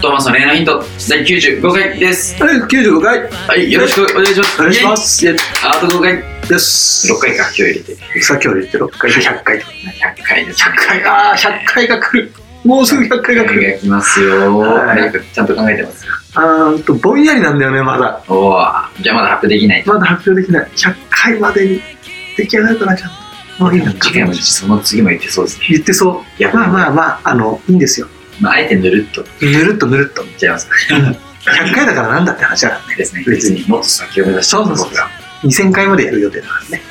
トーマスの恋愛のヒント第95回ですはい、95回。はいよろしくお願いしますお願いします。あと5回です。6回か今日入れてさっきより言って6回で100回。100 100回ですね回、ああ、100回が来る。もうすぐ100回が来100る。来ますよはいちゃんと考えてますあーんと、ぼんやりなんだよね、まだ。おおじゃあまだ発表できないまだ発表できない。100回までに出来上がるかな、ちゃんと。もういいな。次回もその次も言ってそうですね言ってそう。まあまあまあ、あの、いいんですよ。まああえてぬるっとぬるっとぬるっと。言っちゃいます100回だからなんだって話だからね。ですね別にもっと先を目指して僕ら2000回までやる予定だからね。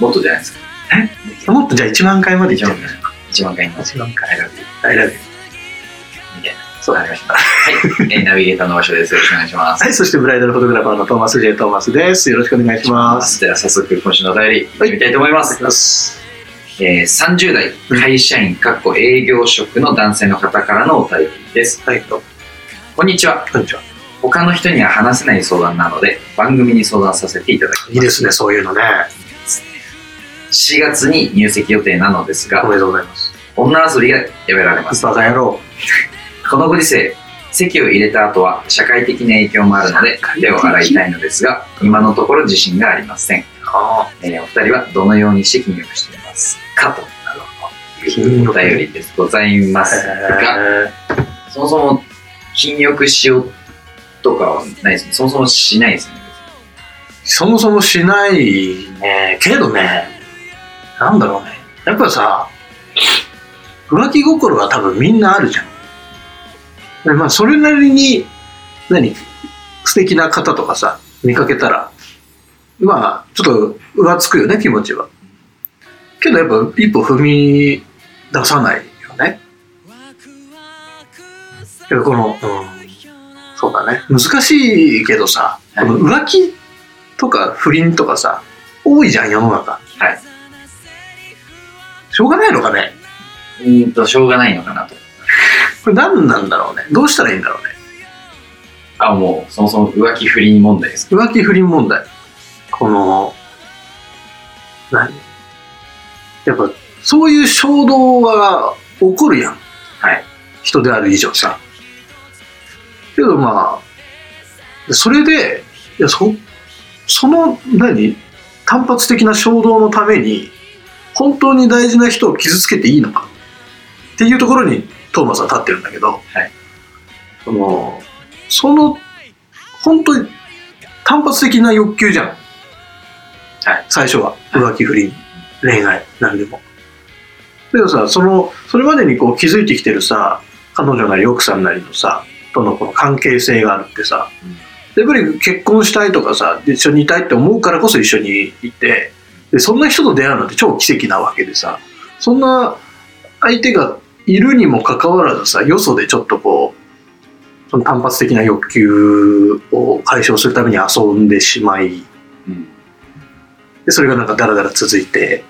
もっとじゃないですかもっとじゃあ1万回までいっちゃう。1万回の1万回。I love you 大丈夫。みたいなそうなりましたはいえー ナビゲーターの場所ですよろしくお願いしますはい、そしてブライダルフォトグラファーのトーマス・ジェイ・トーマスです。よろしくお願いします。では早速今週のお便り行ってみたいと思います、ます。えー、30代会社員かっこ営業職の男性の方からのお便りです。はい、こんにちは。こんにちは。他の人には話せない相談なので番組に相談させていただきます。いいですね、そういうのね。4月に入籍予定なのですがおめでとうございます。女遊びがやめられます。バカ野郎。このご時世籍を入れた後は社会的な影響もあるので手を洗いたいのですが今のところ自信がありません、あえーお二人はどのようにして禁欲していますかというお便りですございますがそもそも禁欲しようとかはないですねそもそもしないですねそもそもしないね。けどね、なんだろうね。やっぱさ、浮気心が多分みんなあるじゃん。でまあ、それなりに、何、素敵な方とかさ、見かけたら、まあ、ちょっと浮つくよね、気持ちは。けどやっぱ一歩踏み出さないよね。けどこの、うん、そうだね。難しいけどさ、はいこの浮気とか不倫とかさ、多いじゃん、世の中。はいしょうがないのかね？うーんとしょうがないのかなとこれ何なんだろうね？どうしたらいいんだろうね？あもうそもそも浮気不倫問題ですか？浮気不倫問題。この、何？やっぱ、そういう衝動が起こるやん。はい人である以上さ。けどまあ、それで、いやそその何？単発的な衝動のために、本当に大事な人を傷つけていいのか？っていうところにトーマスは立ってるんだけど、はいその、その、本当に単発的な欲求じゃん。はい最初は。浮気不倫、恋愛、何でも。でもさ、その、それまでにこう気づいてきてるさ、彼女なり奥さんなりのさ、とのこの関係性があるってさ、やっぱり結婚したいとかさ、で一緒にいたいって思うからこそ一緒にいて、でそんな人と出会うのって超奇跡なわけでさ、そんな相手がいるにもかかわらずさ、よそでちょっとこう、その単発的な欲求を解消するために遊んでしまい、うんでそれがなんかダラダラ続いて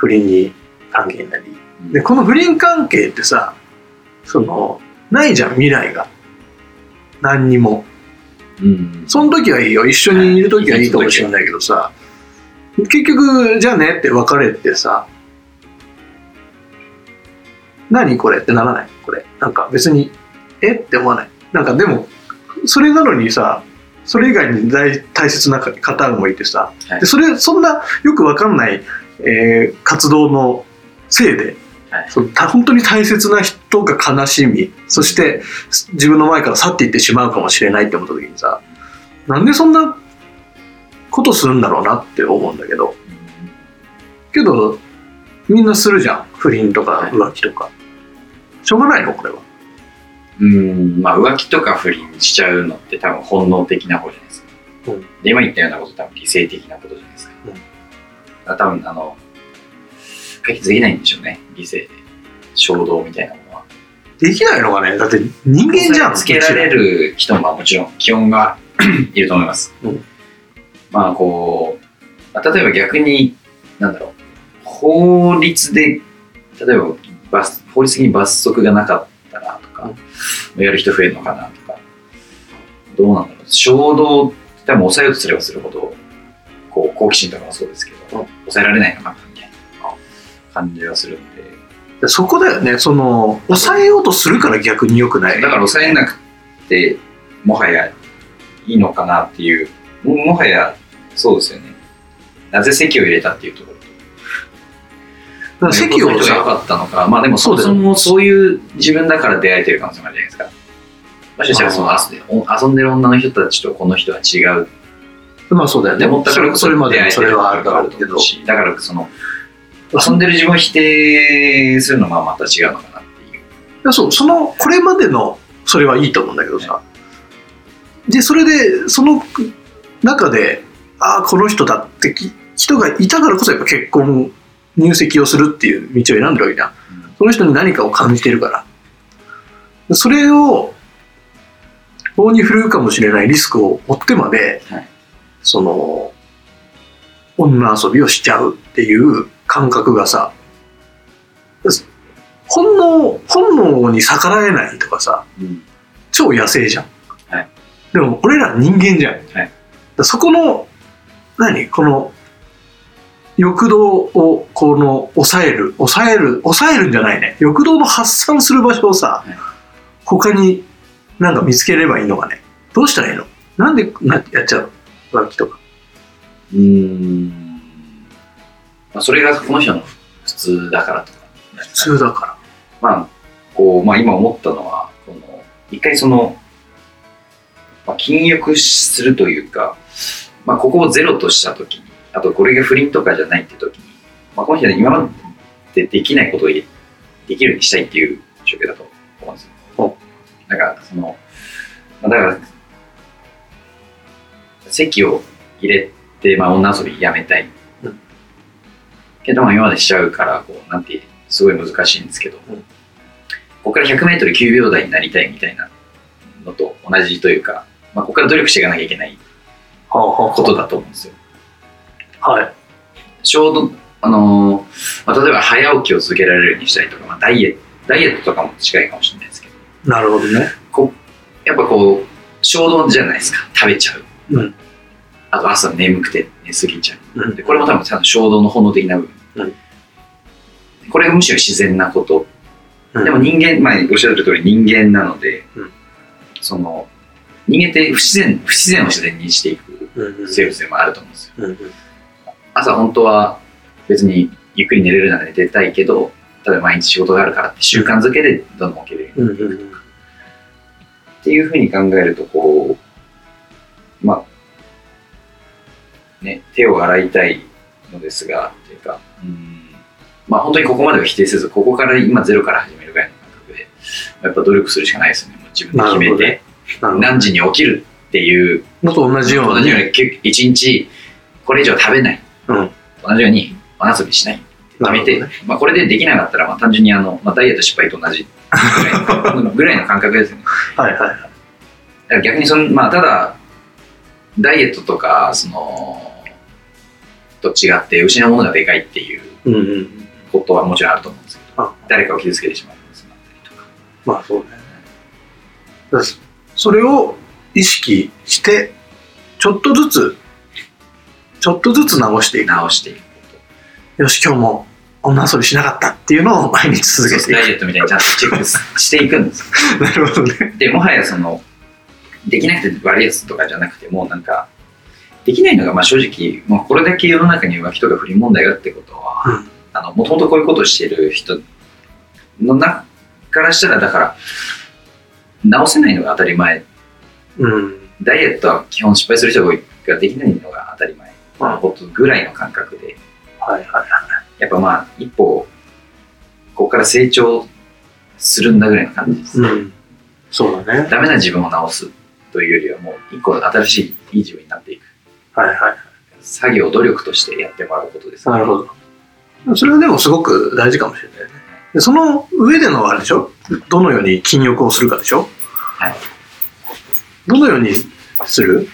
不倫に関係になり。うん。でこの不倫関係ってさそのないじゃん未来が。何にも。うん。その時はいいよ。一緒にいる時はいいかもしれないけどさ。結局じゃあねって別れてさ。何これってならない？これ。なんか別にえって思わない？なんかでもそれなのにさそれ以外に大大切な方もいてさ、はい。でそれそんなよくわかんない、えー活動のせいで、はい。そ本当に大切な人が悲しみそして自分の前から去っていってしまうかもしれないって思った時にさなんでそんなことするんだろうなって思うんだけど。けどみんなするじゃん。不倫とかはい浮気とか、しょうがないのこれは。うん。まあ浮気とか不倫しちゃうのって多分本能的な方じゃないですか、うん。で今言ったようなこと多分理性的なことじゃない多分あの解決できないんでしょうね。理性で衝動みたいなものは。できないのかね？だって人間じゃんつけられる人ももちろん気温が いると思います、うん。まあこう、まあ例えば逆になんだろう、法律で、例えば罰、法律的に罰則がなかったらとか、やる人増えるのかなとか、どうなんだろう、衝動って多分抑えようとすればするほど、こう好奇心とかもそうですけど、抑えられないのかなみたいな感じはするんで、でそこだよね。その抑えようとするから逆に良くない。だから抑えなくて、もはやいいのかなっていう、ももはやそうですよね。なぜ席を入れたっていうところ席を良さかったのか、まあでもそもそもそういう自分だから出会えてる可能性もあるじゃないですか。もしかしたらその遊んでる女の人たちとこの人は違うまあそうだよね。そそれまでそれはあるだだろろうけど。し、だからその遊んでる自分を否定するのはまた違うのかなっていう。やそうそのこれまでのそれはいいと思うんだけどさ。でそれでその中でああこの人だってき人がいたからこそやっぱ結婚入籍をするっていう道を選んでるわけじゃん。その人に何かを感じてるから。それを法に振るうかもしれないリスクを負ってまで、はいその女遊びをしちゃうっていう感覚がさ本能本能に逆らえないとかさうん。超野生じゃん、はい。でも俺ら人間じゃん、はい。そこの何？この欲動をこの抑える抑える抑えるんじゃないね。欲動の発散する場所をさ、はい。他になんか見つければいいのかね。どうしたらいいの？なんでなやっちゃうの？浮気とかうーん。まあ、それがこの人の普通だからとか。普通だかまあ、こう、まあ今思ったのは、この、一回その、まあ、禁欲するというか、まあここをゼロとしたときに、あとこれが不倫とかじゃないってときに、まあこの人は今までできないことをできるようにしたいっていう状況だと思うんですよ。だから、その、まあ、だから、席を入れて、まあ女遊びやめたい。うんけど、まあ今までしちゃうから、こう、なんて、すごい難しいんですけど、うんここから100メートル9秒台になりたいみたいなのと同じというか、まあ、ここから努力していかなきゃいけないことだと思うんですよ。はいちょうど、あのーまあ、例えば早起きを続けられるようにしたりとか、まあ、ダイエット、ダイエットとかも近いかもしれないですけど、なるほどねこうやっぱこう、衝動じゃないですか。食べちゃう。うんあと朝眠くて寝すぎちゃう。これも多分多分衝動の本能的な部分。うんこれがむしろ自然なこと。うんでも人間、まあ、おっしゃる通り人間なので、うんその、人間って不自然、不自然を自然にしていく生物でもあると思うんですよ。朝本当は別にゆっくり寝れるなら寝てたいけど、例えば毎日仕事があるからって習慣づけでどんどん起きるようにうんうんうんっていうふうに考えると、こう、まあ、ね、手を洗いたいのですが、っていうか、うん、まあ本当にここまでは否定せず、ここから今ゼロから始めるぐらいの感覚で、やっぱ努力するしかないですよね。もう自分で決めて、何時に起きるっていう、のと同じような同じようねにけ一日これ以上食べない。うん。同じようにお遊びしない。決めて、なるまあこれでできなかったら、まあ単純にあの、まあダイエット失敗と同じ。ぐらいの感覚ですよね。はいはい。逆にその、まあ、ただ、ダイエットとか、その、と違って、失うものがでかいっていううんうんことはもちろんあると思うんですけど、あ。誰かを傷つけてしまうこともあったりとか。まあそうだよねだそれを意識してちょっとずつちょっとずつ直していく。直していくこよし今日も女遊びしなかったっていうのを毎日と。続けていダイエットみたいにちゃんとチェックしていくんです。なるほどね。で、もはやその、できなくて悪いやつとかじゃなくて、もうなんか、できないのが、まあ正直、もうこれだけ世の中に浮気とか不倫問題があるってことは、もともとこういうことをしている人の中からしたら、だから、直せないのが当たり前。うん。ダイエットは基本失敗する人ができないのが当たり前。のことぐらいの感覚で、はいはい。やっぱまあ、一歩、ここから成長するんだぐらいの感じです。うん。そうだね。ダメな自分を直すというよりは、もう一個新しいいい自分になっていく。はいはい。作業、努力としてやってもらうことです、なるほど。それはでもすごく大事かもしれないね。でその上でのあれでしょ？どのように禁欲をするかでしょ？はい。どのようにする？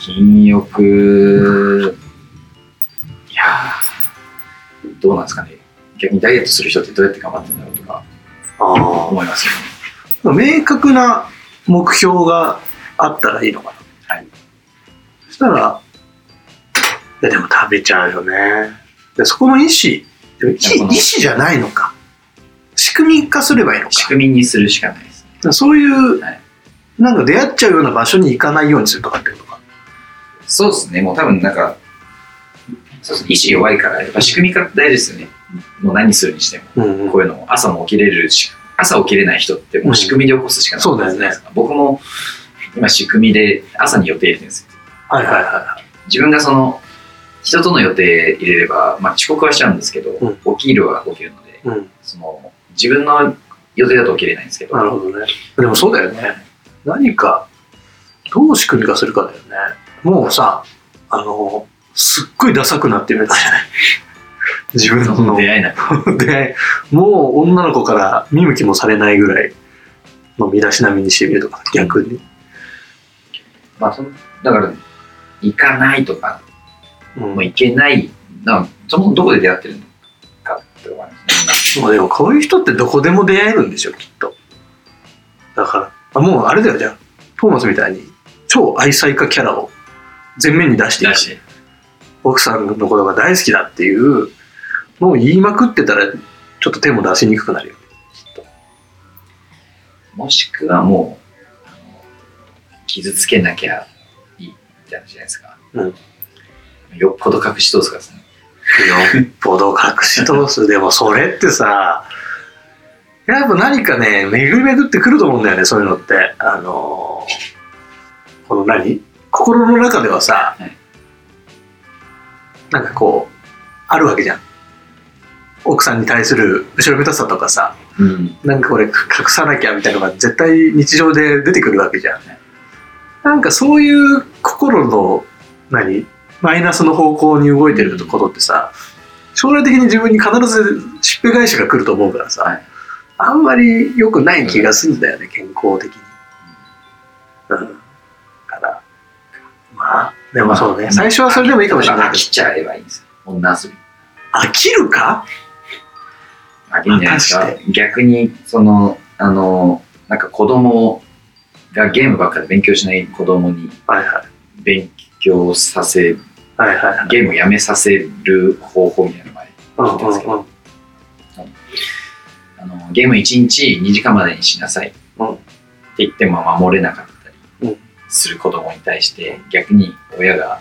禁欲、いやどうなんですかね。逆にダイエットする人ってどうやって頑張ってるんだろうとかあ思いますよね。あ明確な目標があったらいいのかな。はいそしたらいやでも食べちゃうよね。でそこの意思でも意思じゃないのか。仕組み化すればいいのか。仕組みにするしかないですそういう、はい。なんか出会っちゃうような場所に行かないようにするとかってことか。そうですね。もう多分なんかそう意志弱いからやっぱ仕組み化大事ですよね。もう何するにしても。うんこういうのも朝も起きれるし朝起きれない人ってもう仕組みで起こすしかないそうだよねじゃないですか。僕も今仕組みで朝に予定入れてるんですよはいはいは自分がその人との予定入れれば、まあ、遅刻はしちゃうんですけど、う起きるは起きるのでいうん。その自分の予定だと起きれないんですけどなるほどね。でもそうだよね。何かどう仕組み化するかだよね。もうさあのすっごいダサくなってみたじゃない？自分そのの出会いなく でもう女の子から見向きもされないぐらいの身だしなみにしてみるとか逆に、まあそのだから行かないとかうん。もう行けない。なそもそもどこで出会ってるのかってとこあるんですね。まあでもこういう人ってどこでも出会えるんでしょきっと。だからあもうあれだよじゃあトーマスみたいに超愛妻家キャラを前面に出していく。奥さんのことが大好きだっていうのを言いまくってたらちょっと手も出しにくくなるよ。ねきっと。もしくはもう傷つけなきゃいいみたいなじゃないですか、うん。よっぽど隠し通すからですねよっぽど隠し通す。でもそれってさやっぱ何かね巡り巡ってくると思うんだよねそういうのって。あのーこの何？心の中ではさ、はい。なんかこうあるわけじゃん。奥さんに対する後ろめたさとかさうん。なんかこれ隠さなきゃみたいなのが絶対日常で出てくるわけじゃん。なんかそういう心の何？マイナスの方向に動いてることってさ将来的に自分に必ずしっぺ返しが来ると思うからさ、はい。あんまり良くない気がするんだよね、健康的に。うん。からまあでもそうね、最初はそれでもいいかもしれないけ飽きちゃえばいいんですよ女遊び。ど飽きるか？飽きるんじゃないですか？逆にそのあのなんか子供がゲームばっかり勉強しない子供にはいはい勉強させはいはいはい。ゲームをやめさせる方法みたいなのがうんうんうん。あのゲーム1日2時間までにしなさい。ってうん言っても守れなかったりうんする子供に対して逆に親が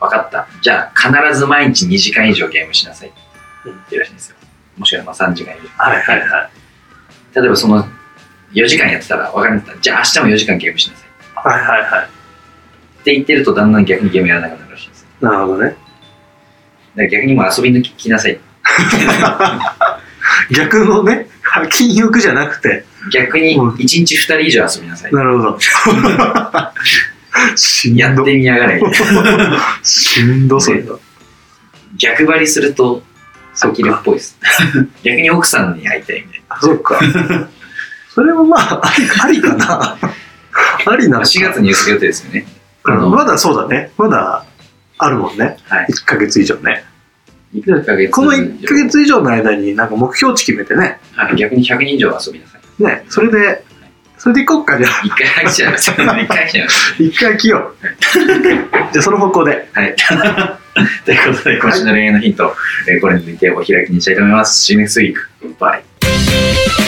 分かった。じゃあ必ず毎日2時間以上ゲームしなさい。って言ってるらしいんですよ。もしくはまあ3時間4時間はいはいはい。例えばその4時間やってたら分かりました。じゃあ明日も4時間ゲームしなさい。はいはいはい。って言ってるとだんだん逆にゲームやらなくなるらしいんです。よなるほどね。だから逆にもう遊び抜きなさい。逆のね、禁欲じゃなくて、逆にうん。1日2人以上遊びなさい。なるほど。しんど。やってみやがれ。しんどそれ。は。逆張りすると飽きるっぽいです。逆に奥さんに会いたいみたいな。あ、そっか。それもまあ、ありかな。ありなのか。4月に予定ですよねまだそうだね。まだあるもんね。はい。1ヶ月以上ね。1ヶ月。この1ヶ月以上の間になんか目標値決めてね。はい、逆に100人以上遊びなさい。ね、それで、それで行こっか、じゃあ。一回飽きちゃいます。よ一回ちゃいます。一回来 よう。じゃあその方向で。はい。ということで今週の恋愛のヒント、えーこれについてお開きにしたいと思います。See you next week Bye